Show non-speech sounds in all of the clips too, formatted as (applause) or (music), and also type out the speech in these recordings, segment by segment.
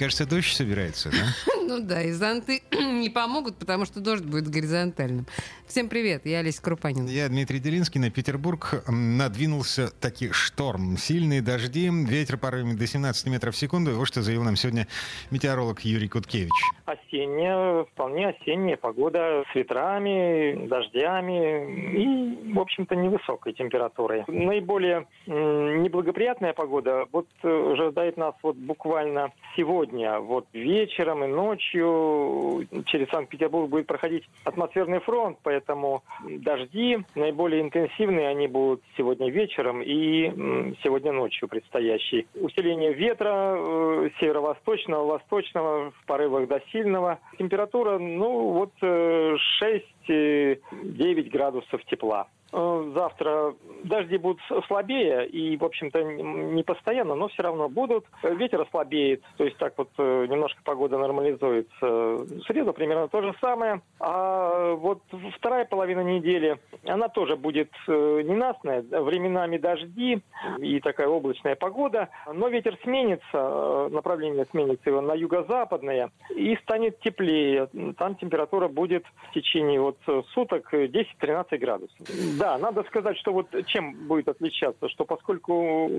кажется, дождь собирается, да? (laughs) Ну да, и зонты (clears throat) не помогут, потому что дождь будет горизонтальным. Всем привет, я Олеся Крупанин. Я Дмитрий Делинский. На Петербург надвинулся таки шторм. Сильные дожди, ветер порывами до 17 метров в секунду. Вот что заявил нам сегодня метеоролог Юрий Куткевич. Осенняя, вполне осенняя погода с ветрами, дождями и, в общем-то, невысокой температурой. Наиболее неблагоприятная погода вот э, ожидает нас вот буквально сегодня, сегодня, вот вечером и ночью через Санкт-Петербург будет проходить атмосферный фронт, поэтому дожди наиболее интенсивные, они будут сегодня вечером и сегодня ночью предстоящие. Усиление ветра э, северо-восточного, восточного в порывах до сильного. Температура, ну вот э, 6 29 градусов тепла. Э, завтра дожди будут слабее и, в общем-то, не постоянно, но все равно будут. Ветер ослабеет, то есть так вот э, немножко погода нормализуется. В среду примерно то же самое. А вот вторая половина недели, она тоже будет э, ненастная, временами дожди и такая облачная погода. Но ветер сменится, направление сменится его на юго-западное и станет теплее. Там температура будет в течение вот суток 10-13 градусов. Да, надо сказать, что вот чем будет отличаться, что поскольку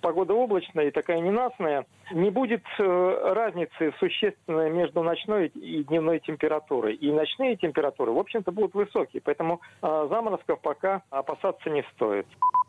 погода облачная и такая ненастная, не будет э, разницы существенной между ночной и дневной температурой. И ночные температуры, в общем-то, будут высокие, поэтому э, заморозков пока опасаться не стоит.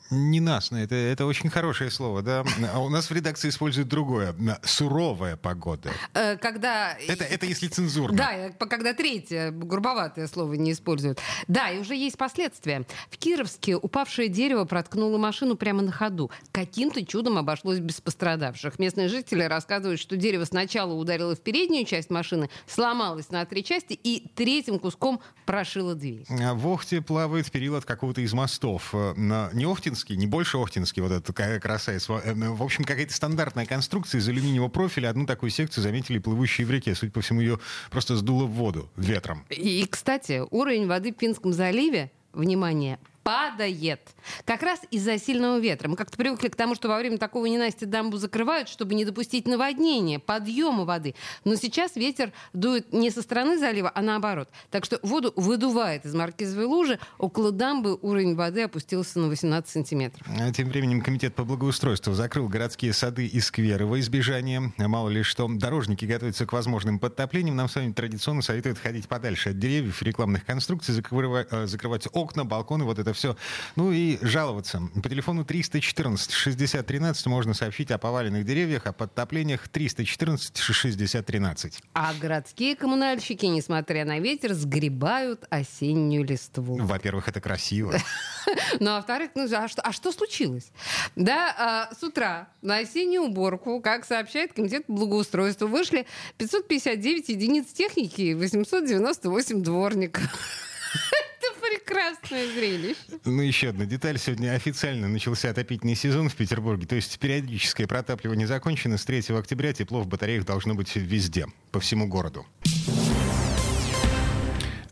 Ненастно, это, это очень хорошее слово, да? А у нас в редакции используют другое. Суровая погода. Э, когда... Это, это если цензурно. Да, когда третье, грубоватое слово не используют. Да, и уже есть последствия. В Кировске упавшее дерево проткнуло машину прямо на ходу. Каким-то чудом обошлось без пострадавших. Местные жители рассказывают, что дерево сначала ударило в переднюю часть машины, сломалось на три части и третьим куском прошило дверь. А в Охте плавает период какого-то из мостов. Э, на не Охтинский, не больше Охтинский, вот эта красавец. Э, в общем, какая-то стандартная конструкция из алюминиевого профиля. Одну такую секцию заметили плывущие в реке. Судя по всему, ее просто сдуло в воду ветром. И, кстати, уровень воды в Пинском заливе внимание, падает. Как раз из-за сильного ветра. Мы как-то привыкли к тому, что во время такого ненастья дамбу закрывают, чтобы не допустить наводнения, подъема воды. Но сейчас ветер дует не со стороны залива, а наоборот. Так что воду выдувает из Маркизовой лужи. Около дамбы уровень воды опустился на 18 сантиметров. А тем временем Комитет по благоустройству закрыл городские сады и скверы во избежание. Мало ли что, дорожники готовятся к возможным подтоплениям. Нам с вами традиционно советуют ходить подальше от деревьев, рекламных конструкций, э, закрывать окна, балконы, вот это это все. Ну и жаловаться. По телефону 314 60 13 можно сообщить о поваленных деревьях, о подтоплениях 314 60 13. А городские коммунальщики, несмотря на ветер, сгребают осеннюю листву. Во-первых, это красиво. (laughs) Ну, а во-вторых, ну, а что, а что случилось? Да, а, с утра на осеннюю уборку, как сообщает Комитет благоустройства, вышли 559 единиц техники и 898 дворников. Прекрасное зрелище. Ну, еще одна деталь. Сегодня официально начался отопительный сезон в Петербурге. То есть периодическое протапливание закончено. С 3 октября тепло в батареях должно быть везде, по всему городу.